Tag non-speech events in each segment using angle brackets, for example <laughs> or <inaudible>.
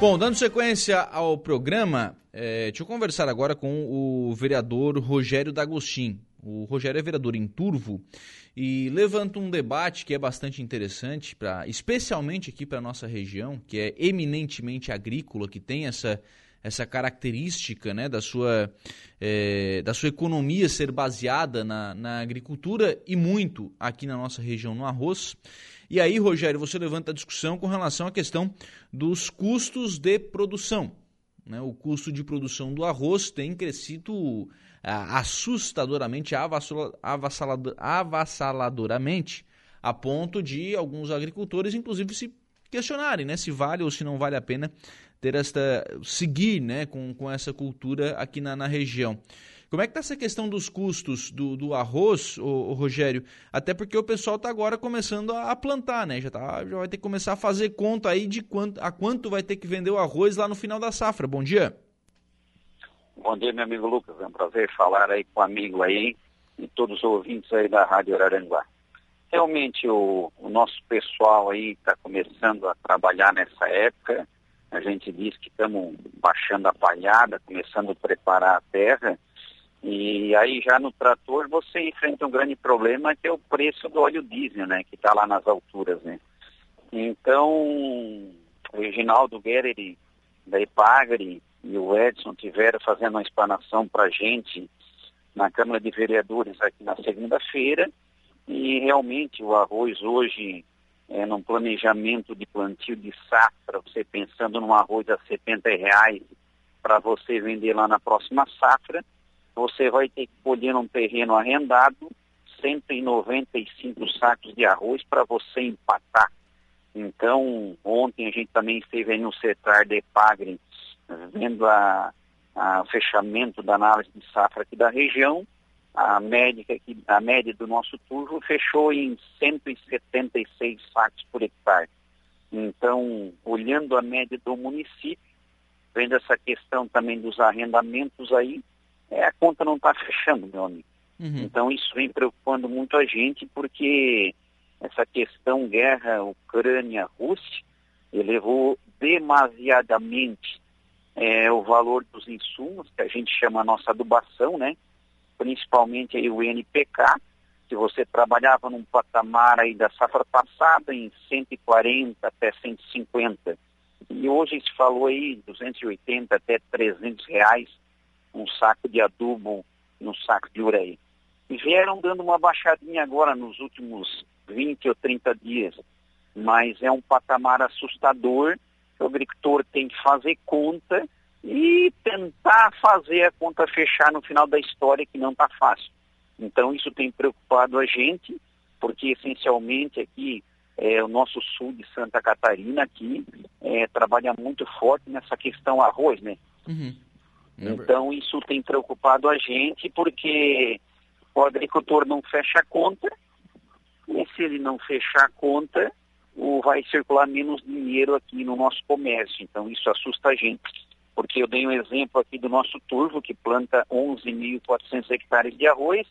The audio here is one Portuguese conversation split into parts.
Bom, dando sequência ao programa, é, deixa eu conversar agora com o vereador Rogério D'Agostin. O Rogério é vereador em Turvo e levanta um debate que é bastante interessante, pra, especialmente aqui para a nossa região, que é eminentemente agrícola, que tem essa, essa característica né, da, sua, é, da sua economia ser baseada na, na agricultura e muito aqui na nossa região no arroz. E aí, Rogério, você levanta a discussão com relação à questão dos custos de produção. Né? O custo de produção do arroz tem crescido ah, assustadoramente, avassaladoramente, a ponto de alguns agricultores, inclusive, se questionarem né, se vale ou se não vale a pena ter esta seguir né, com, com essa cultura aqui na, na região. Como é que está essa questão dos custos do, do arroz, ô, ô, Rogério? Até porque o pessoal está agora começando a plantar, né? Já, tá, já vai ter que começar a fazer conta aí de quanto, a quanto vai ter que vender o arroz lá no final da safra. Bom dia. Bom dia, meu amigo Lucas. É um prazer falar aí com o amigo aí e todos os ouvintes aí da Rádio Araranguá. Realmente o, o nosso pessoal aí está começando a trabalhar nessa época. A gente diz que estamos baixando a palhada, começando a preparar a terra e aí já no trator você enfrenta um grande problema que é o preço do óleo diesel, né? Que está lá nas alturas, né? Então, o Reginaldo Guerri da Epagre e o Edson tiveram fazendo uma explanação para a gente na Câmara de Vereadores aqui na segunda-feira e realmente o arroz hoje é num planejamento de plantio de safra, você pensando num arroz a 70 reais para você vender lá na próxima safra, você vai ter que colher num terreno arrendado 195 sacos de arroz para você empatar. Então, ontem a gente também esteve no setor de Pagre, vendo a, a fechamento da análise de safra aqui da região. A média, aqui, a média do nosso turvo fechou em 176 sacos por hectare. Então, olhando a média do município, vendo essa questão também dos arrendamentos aí, é, a conta não está fechando, meu amigo. Uhum. Então isso vem preocupando muito a gente, porque essa questão guerra Ucrânia-Rússia elevou demasiadamente é, o valor dos insumos, que a gente chama a nossa adubação, né? principalmente aí o NPK, que você trabalhava num patamar aí da safra passada em 140 até 150. E hoje se falou aí 280 até 300 reais um saco de adubo no saco de ureia. E vieram dando uma baixadinha agora nos últimos 20 ou 30 dias, mas é um patamar assustador. O agricultor tem que fazer conta e tentar fazer a conta fechar no final da história, que não está fácil. Então, isso tem preocupado a gente, porque essencialmente aqui é, o nosso sul de Santa Catarina aqui é, trabalha muito forte nessa questão arroz, né? Uhum. Então isso tem preocupado a gente porque o agricultor não fecha a conta e se ele não fechar a conta, o, vai circular menos dinheiro aqui no nosso comércio. Então isso assusta a gente. Porque eu dei um exemplo aqui do nosso turvo, que planta 11.400 hectares de arroz.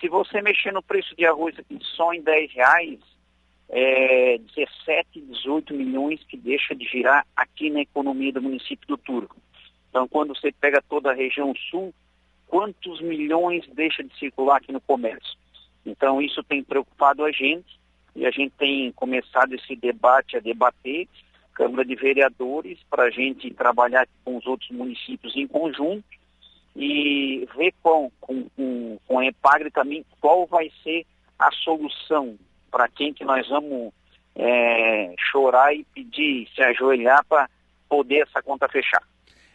Se você mexer no preço de arroz aqui só em 10 reais, é 17, 18 milhões que deixa de girar aqui na economia do município do Turvo. Então, quando você pega toda a região sul, quantos milhões deixa de circular aqui no comércio? Então, isso tem preocupado a gente e a gente tem começado esse debate a debater, Câmara de Vereadores, para a gente trabalhar com os outros municípios em conjunto e ver com, com, com, com a EPAGRE também qual vai ser a solução para quem que nós vamos é, chorar e pedir, se ajoelhar para poder essa conta fechar.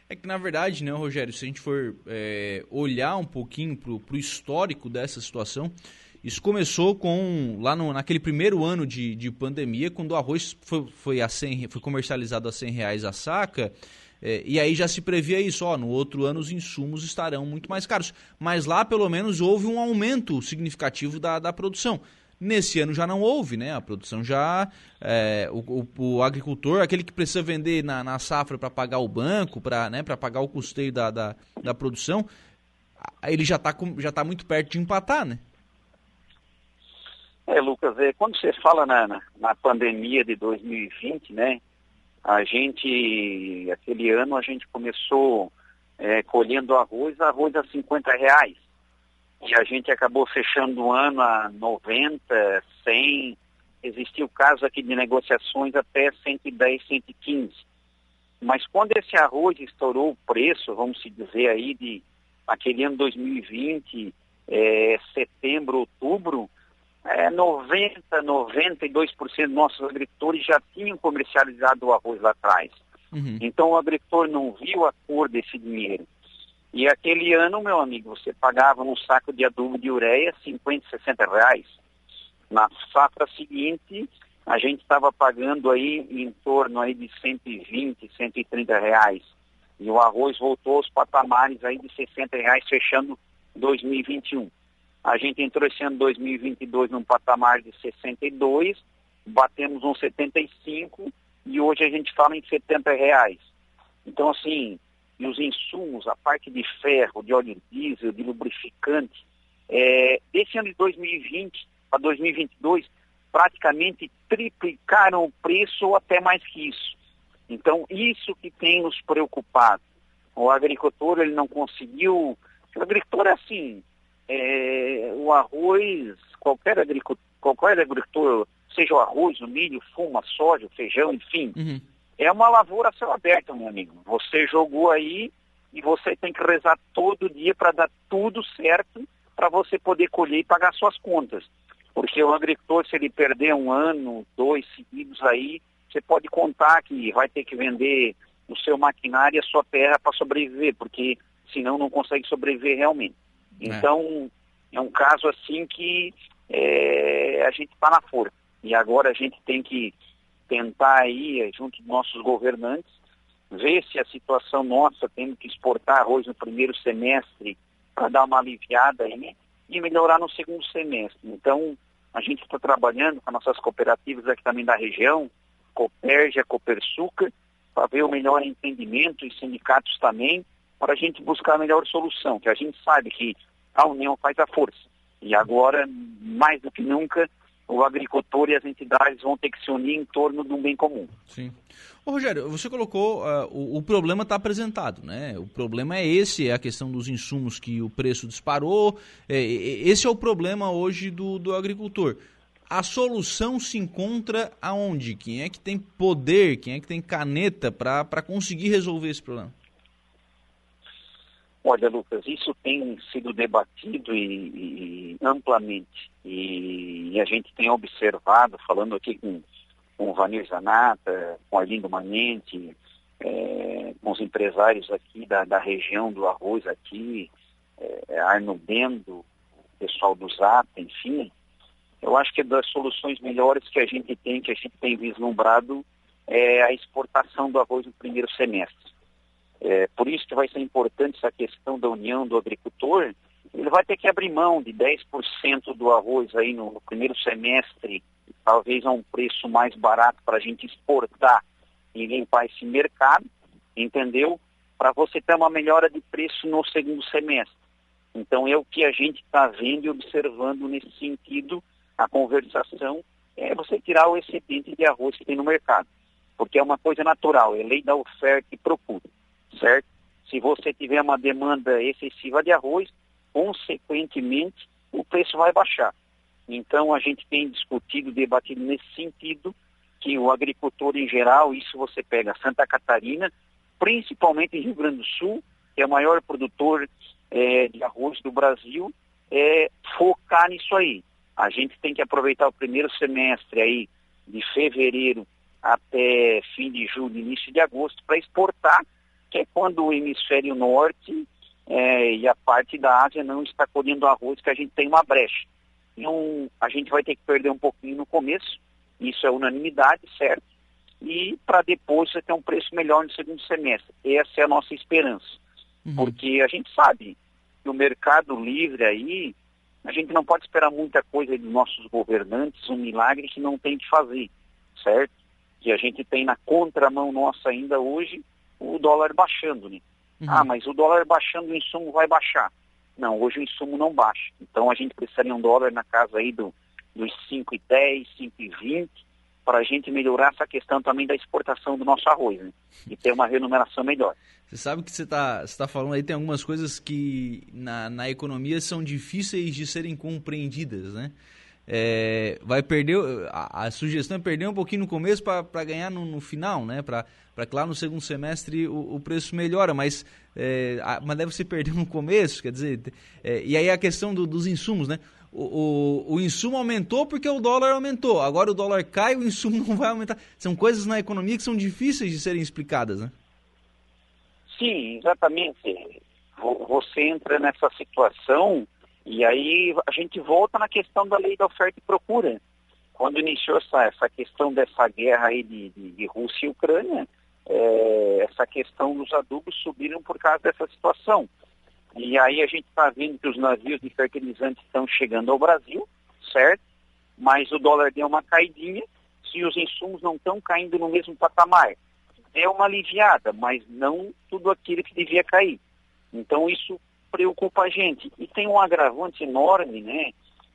É que, na verdade, né, Rogério, se a gente for é, olhar um pouquinho para o histórico dessa situação, isso começou com lá no, naquele primeiro ano de, de pandemia, quando o arroz foi, foi, a 100, foi comercializado a 100 reais a saca, é, e aí já se previa isso, ó, no outro ano os insumos estarão muito mais caros. Mas lá, pelo menos, houve um aumento significativo da, da produção. Nesse ano já não houve, né? A produção já. É, o, o, o, agricultor, aquele que precisa vender na, na safra para pagar o banco, para né, pagar o custeio da, da, da produção, ele já está já tá muito perto de empatar, né? É, Lucas, é, quando você fala na, na, na pandemia de 2020, né? A gente, aquele ano, a gente começou é, colhendo arroz, arroz a 50 reais. E a gente acabou fechando o ano a 90, 100. Existiu caso aqui de negociações até 110, 115. Mas quando esse arroz estourou o preço, vamos se dizer aí, de aquele ano 2020, é, setembro, outubro, é, 90, 92% dos nossos agricultores já tinham comercializado o arroz lá atrás. Uhum. Então o agricultor não viu a cor desse dinheiro. E aquele ano, meu amigo, você pagava um saco de adubo de ureia 50, 60 reais. Na safra seguinte, a gente estava pagando aí em torno aí de 120, 130 reais. E o arroz voltou aos patamares aí de 60 reais, fechando 2021. A gente entrou esse ano 2022 num patamar de 62, batemos uns 75 e hoje a gente fala em 70 reais. Então, assim, e os insumos, a parte de ferro, de óleo diesel, de lubrificante, é, ano de 2020 para 2022, praticamente triplicaram o preço ou até mais que isso. Então, isso que tem nos preocupado. O agricultor, ele não conseguiu... O agricultor, é assim, é, o arroz, qualquer agricultor, qualquer agricultor, seja o arroz, o milho, fuma, soja, o feijão, enfim, uhum. É uma lavoura a céu aberto, meu amigo. Você jogou aí e você tem que rezar todo dia para dar tudo certo para você poder colher e pagar suas contas. Porque o agricultor, se ele perder um ano, dois seguidos aí, você pode contar que vai ter que vender o seu maquinário e a sua terra para sobreviver, porque senão não consegue sobreviver realmente. É. Então, é, um caso assim que é, a gente está na força. E agora a gente tem que tentar aí, junto dos nossos governantes, ver se a situação nossa, tendo que exportar arroz no primeiro semestre para dar uma aliviada aí e melhorar no segundo semestre. Então, a gente está trabalhando com nossas cooperativas aqui também da região, Coperja, Copersuca, para ver o melhor entendimento e sindicatos também, para a gente buscar a melhor solução, que a gente sabe que a união faz a força. E agora, mais do que nunca, o agricultor e as entidades vão ter que se unir em torno de um bem comum. Sim. Ô, Rogério, você colocou, uh, o, o, problema está apresentado, né? O problema é esse, é a questão dos insumos que o preço disparou, é, esse é o problema hoje do, do agricultor. A solução se encontra aonde? Quem é que tem poder, quem é que tem caneta para conseguir resolver esse problema? Olha, Lucas, isso tem sido debatido e, e amplamente. E, e, a gente tem observado, falando aqui com, com o Vanir Zanata, com Arlindo Manente, é, com os empresários aqui da, da região do arroz aqui, é, Arno Bendo, o pessoal do Zap, enfim, eu acho que das soluções melhores que a gente tem, que a gente tem vislumbrado, é a exportação do arroz no primeiro semestre. É, por isso que vai ser importante essa questão da união do agricultor. Ele vai ter que abrir mão de 10% do arroz aí no, primeiro semestre, talvez a um preço mais barato para a gente exportar e limpar esse mercado, entendeu? Para você ter uma melhora de preço no segundo semestre. Então é o que a gente está vendo e observando nesse sentido. A conversação é você tirar o excedente de arroz que tem no mercado, porque é uma coisa natural, é lei da oferta e procura certo? Se você tiver uma demanda excessiva de arroz, consequentemente o preço vai baixar. Então a gente tem discutido, debatido nesse sentido, que o agricultor em geral, isso você pega Santa Catarina, principalmente Rio Grande do Sul, que é o maior produtor é, de arroz do Brasil, é, focar nisso aí. A gente tem que aproveitar o primeiro semestre aí, de fevereiro até fim de julho, início de agosto, para exportar é quando o hemisfério norte é, e a parte da Ásia não está colhendo arroz, que a gente tem uma brecha. Então, a gente vai ter que perder um pouquinho no começo, isso é unanimidade, certo? E para depois você ter um preço melhor no segundo semestre. Essa é a nossa esperança. Uhum. Porque a gente sabe que o mercado livre aí, a gente não pode esperar muita coisa dos nossos governantes, um milagre que não tem que fazer, certo? Que a gente tem na contramão nossa ainda hoje, o dólar baixando, né? Uhum. Ah, mas o dólar baixando, o insumo vai baixar. Não, hoje o insumo não baixa. Então a gente precisaria um dólar na casa aí do, dos 5,10, 5,20 para a gente melhorar essa questão também da exportação do nosso arroz né? e ter uma remuneração melhor. Você sabe que você está tá falando aí, tem algumas coisas que na, na economia são difíceis de serem compreendidas, né? É, vai perder, a, a, sugestão é perder um pouquinho no começo para ganhar no, no, final, né? Para que lá no segundo semestre o, o preço melhora, mas, é, a, mas deve se perder no começo, quer dizer, é, e aí a questão do, dos insumos, né? O, o, o, insumo aumentou porque o dólar aumentou. Agora o dólar cai, o insumo <laughs> não vai aumentar. São coisas na economia que são difíceis de serem explicadas, né? Sim, exatamente. Você entra nessa situação e aí a gente volta na questão da lei da oferta e procura. Quando iniciou essa, essa questão dessa guerra aí de, de, de Rússia e Ucrânia, é, essa questão dos adubos subiram por causa dessa situação. E aí a gente está vendo que os navios de fertilizantes estão chegando ao Brasil, certo? Mas o dólar deu uma caidinha, se os insumos não estão caindo no mesmo patamar é uma aliviada, mas não tudo aquilo que devia cair. Então isso preocupa a gente. E tem um agravante enorme, né,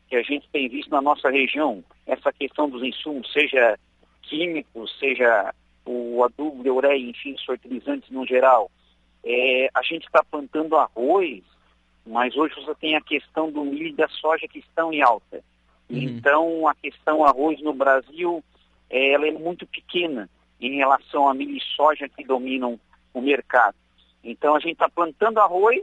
que a gente tem visto na nossa região, essa questão dos insumos, seja químicos, seja o adubo de ureia, enfim, os fertilizantes no geral. É, a gente está plantando arroz, mas hoje você tem a questão do milho e da soja que estão em alta. Uhum. Então, a questão arroz no Brasil, é, ela é muito pequena em relação a milho e soja que dominam o mercado. Então a gente está plantando arroz,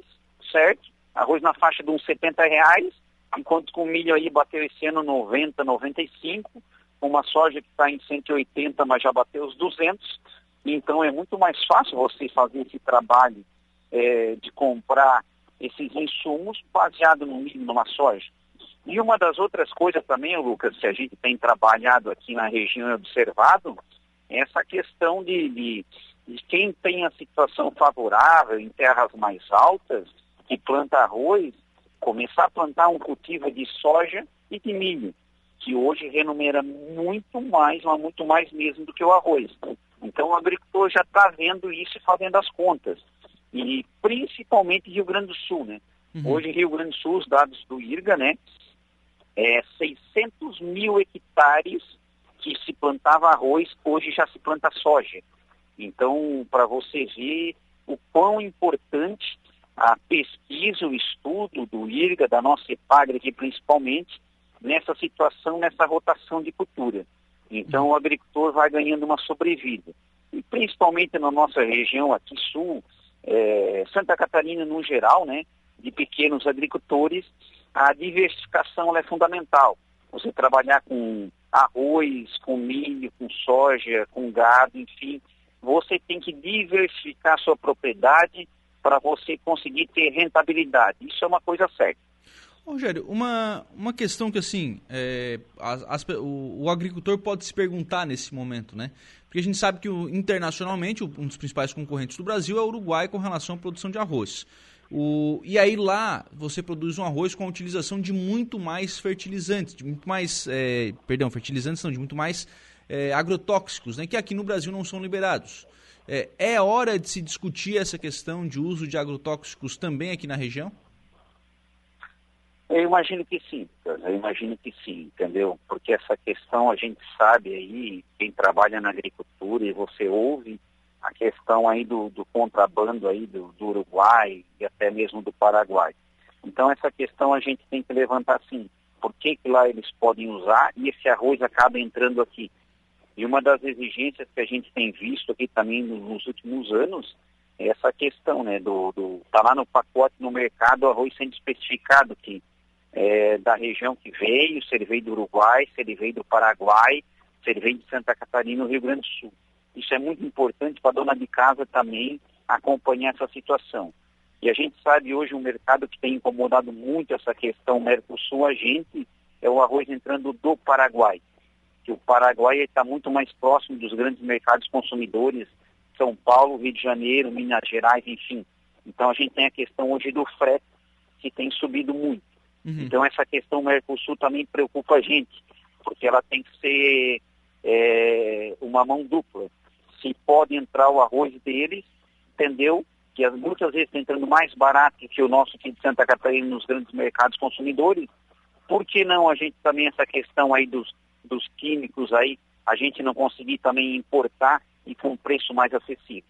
certo? Arroz na faixa de uns 70 reais, enquanto com o milho aí bateu esse ano 90, 95, uma soja que está em 180, mas já bateu os 200. Então é muito mais fácil você fazer esse trabalho é, de comprar esses insumos baseado no milho, numa soja. E uma das outras coisas também, Lucas, que a gente tem trabalhado aqui na região e observado, essa questão de, de, de quem tem a situação favorável em terras mais altas, que planta arroz, começar a plantar um cultivo de soja e de milho, que hoje renumera muito mais, mas muito mais mesmo do que o arroz. Então o agricultor já está vendo isso e fazendo as contas. E principalmente Rio Grande do Sul, né? Uhum. Hoje Rio Grande do Sul, os dados do IRGA, né? É 600 mil hectares que se plantava arroz, hoje já se planta soja. Então, para você ver o quão importante a pesquisa, o estudo do IRGA, da nossa EPAGRE aqui principalmente, nessa situação, nessa rotação de cultura. Então, o agricultor vai ganhando uma sobrevida. E principalmente na nossa região aqui sul, é, Santa Catarina no geral, né, de pequenos agricultores, a diversificação é fundamental. Você trabalhar com arroz, com milho, com soja, com gado, enfim. Você tem que diversificar a sua propriedade para você conseguir ter rentabilidade. Isso é uma coisa certa. Rogério, uma, uma questão que assim, é, as, as, o, o, agricultor pode se perguntar nesse momento, né? Porque a gente sabe que o, internacionalmente um dos principais concorrentes do Brasil é o Uruguai com relação à produção de arroz. O, e aí lá você produz um arroz com a utilização de muito mais fertilizantes, de muito mais, é, perdão, fertilizantes não, de muito mais é, agrotóxicos, né, que aqui no Brasil não são liberados. É, é hora de se discutir essa questão de uso de agrotóxicos também aqui na região? Eu imagino que sim, eu imagino que sim, entendeu? Porque essa questão a gente sabe aí, quem trabalha na agricultura e você ouve a questão aí do, do contrabando aí do, do, Uruguai e até mesmo do Paraguai. Então essa questão a gente tem que levantar assim, por que, que lá eles podem usar e esse arroz acaba entrando aqui? E uma das exigências que a gente tem visto aqui também nos últimos anos é essa questão, né, do, do tá lá no pacote no mercado arroz sendo especificado que é, da região que veio, se ele veio do Uruguai, se ele veio do Paraguai, se ele veio de Santa Catarina, no Rio Grande do Sul. Isso é muito importante para a dona de casa também acompanhar essa situação. E a gente sabe hoje um mercado que tem incomodado muito essa questão Mercosul, a gente é o arroz entrando do Paraguai. Que o Paraguai está muito mais próximo dos grandes mercados consumidores, São Paulo, Rio de Janeiro, Minas Gerais, enfim. Então a gente tem a questão hoje do frete, que tem subido muito. Uhum. Então essa questão Mercosul também preocupa a gente, porque ela tem que ser é, uma mão dupla se pode entrar o arroz deles, entendeu? Que muitas vezes está entrando mais barato que o nosso aqui de Santa Catarina nos grandes mercados consumidores. Por que não a gente também essa questão aí dos, dos químicos aí a gente não conseguir também importar e com um preço mais acessível.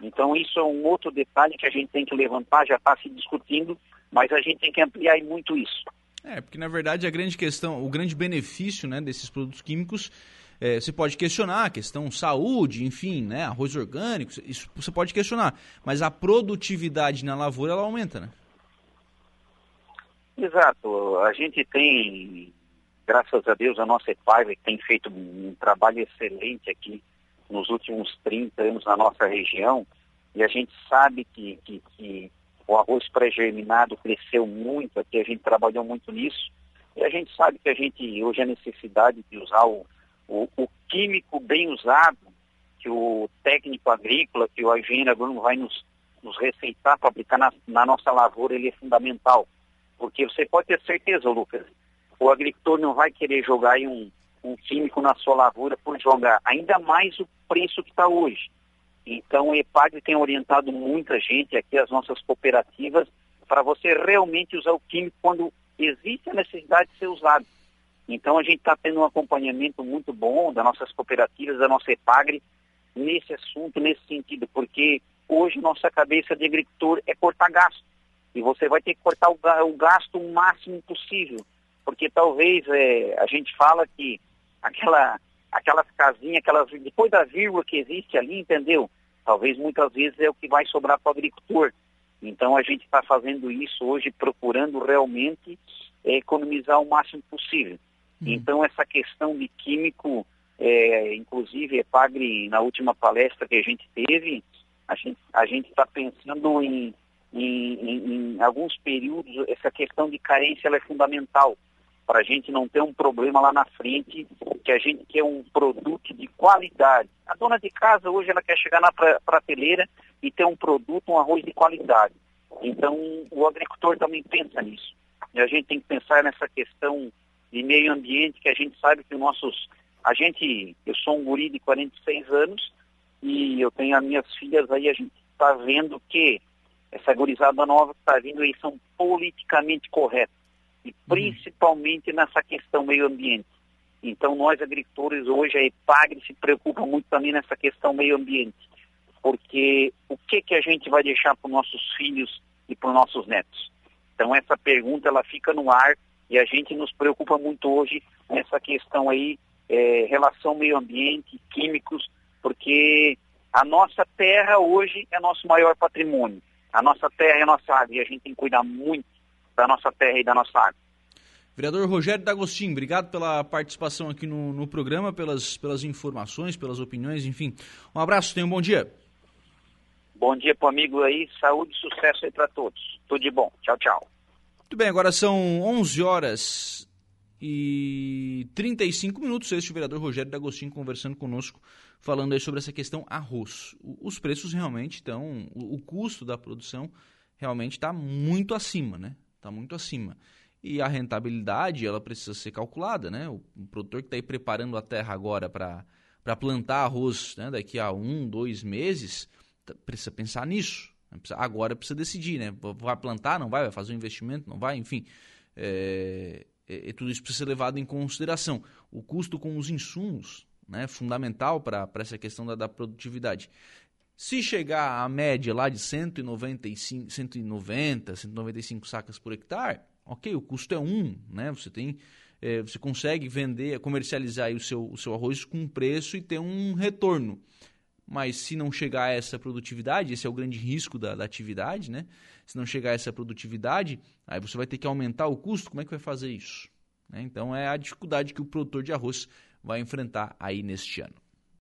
Então isso é um outro detalhe que a gente tem que levantar, já está se discutindo, mas a gente tem que ampliar muito isso. É, porque na verdade a grande questão, o grande benefício né, desses produtos químicos, é, você pode questionar a questão saúde, enfim, né, arroz orgânico, isso você pode questionar, mas a produtividade na lavoura ela aumenta, né? Exato, a gente tem, graças a Deus, a nossa EPAIV tem feito um trabalho excelente aqui nos últimos 30 anos na nossa região, e a gente sabe que, que, que o arroz pré-germinado cresceu muito aqui, a gente trabalhou muito nisso, e a gente sabe que a gente, hoje, a necessidade de usar o, o, o químico bem usado, que o técnico agrícola, que o engenheiro agrônomo vai nos, nos receitar para aplicar na, na nossa lavoura, ele é fundamental. Porque você pode ter certeza, Lucas, o agricultor não vai querer jogar um, um químico na sua lavoura por jogar, ainda mais o preço que está hoje. Então, o EPAG tem orientado muita gente aqui, as nossas cooperativas, para você realmente usar o químico quando existe a necessidade de ser usado. Então, a gente está tendo um acompanhamento muito bom das nossas cooperativas, da nossa EPAGRE, nesse assunto, nesse sentido, porque hoje nossa cabeça de agricultor é cortar gasto. E você vai ter que cortar o gasto o máximo possível. Porque talvez é, a gente fala que aquela, aquelas casinhas, aquelas, depois da vírgula que existe ali, entendeu? Talvez muitas vezes é o que vai sobrar para o agricultor. Então a gente está fazendo isso hoje, procurando realmente é, economizar o máximo possível. Hum. Então essa questão de químico, é, inclusive Epagre, na última palestra que a gente teve, a gente a está pensando em, em, em, em, alguns períodos, essa questão de carência é fundamental para a gente não ter um problema lá na frente, que a gente quer um produto de qualidade. A dona de casa hoje ela quer chegar na prateleira e ter um produto, um arroz de qualidade. Então o agricultor também pensa nisso. E a gente tem que pensar nessa questão de meio ambiente, que a gente sabe que nossos. A gente, eu sou um guri de 46 anos e eu tenho as minhas filhas aí, a gente está vendo que essa gurizada nova que está vindo aí são politicamente corretos e principalmente nessa questão meio ambiente. Então, nós agricultores hoje, a EPAGRE se preocupa muito também nessa questão meio ambiente, porque o que, que a gente vai deixar para os nossos filhos e para os nossos netos? Então, essa pergunta ela fica no ar e a gente nos preocupa muito hoje nessa questão aí, é, relação meio ambiente, químicos, porque a nossa terra hoje é nosso maior patrimônio. A nossa terra é nossa água e a gente tem que cuidar muito da nossa terra e da nossa água. Vereador Rogério D'Agostinho, obrigado pela participação aqui no, no programa, pelas, pelas informações, pelas opiniões, enfim. Um abraço, tenha um bom dia. Bom dia para o amigo aí, saúde e sucesso aí para todos. Tudo de bom. Tchau, tchau. Muito bem, agora são 11 horas e 35 minutos. Este é o vereador Rogério D'Agostinho conversando conosco, falando aí sobre essa questão arroz. Os preços realmente estão, o custo da produção realmente está muito acima, né? Está muito acima. E a rentabilidade, ela precisa ser calculada, né? O, produtor que está aí preparando a terra agora para plantar arroz né? daqui a um, dois meses, tá, precisa pensar nisso. Né? Agora precisa decidir, né? Vai plantar, não vai? Vai fazer um investimento, não vai? Enfim, é, é, tudo isso precisa ser levado em consideração. O custo com os insumos, né? Fundamental para essa questão da, da produtividade. Se chegar à média lá de 195, 190, 195 sacas por hectare, ok, o custo é um, né? Você tem, é, você consegue vender, comercializar o seu, o seu arroz com preço e ter um retorno. Mas se não chegar a essa produtividade, esse é o grande risco da, da atividade, né? Se não chegar a essa produtividade, aí você vai ter que aumentar o custo. Como é que vai fazer isso? Né? Então é a dificuldade que o produtor de arroz vai enfrentar aí neste ano.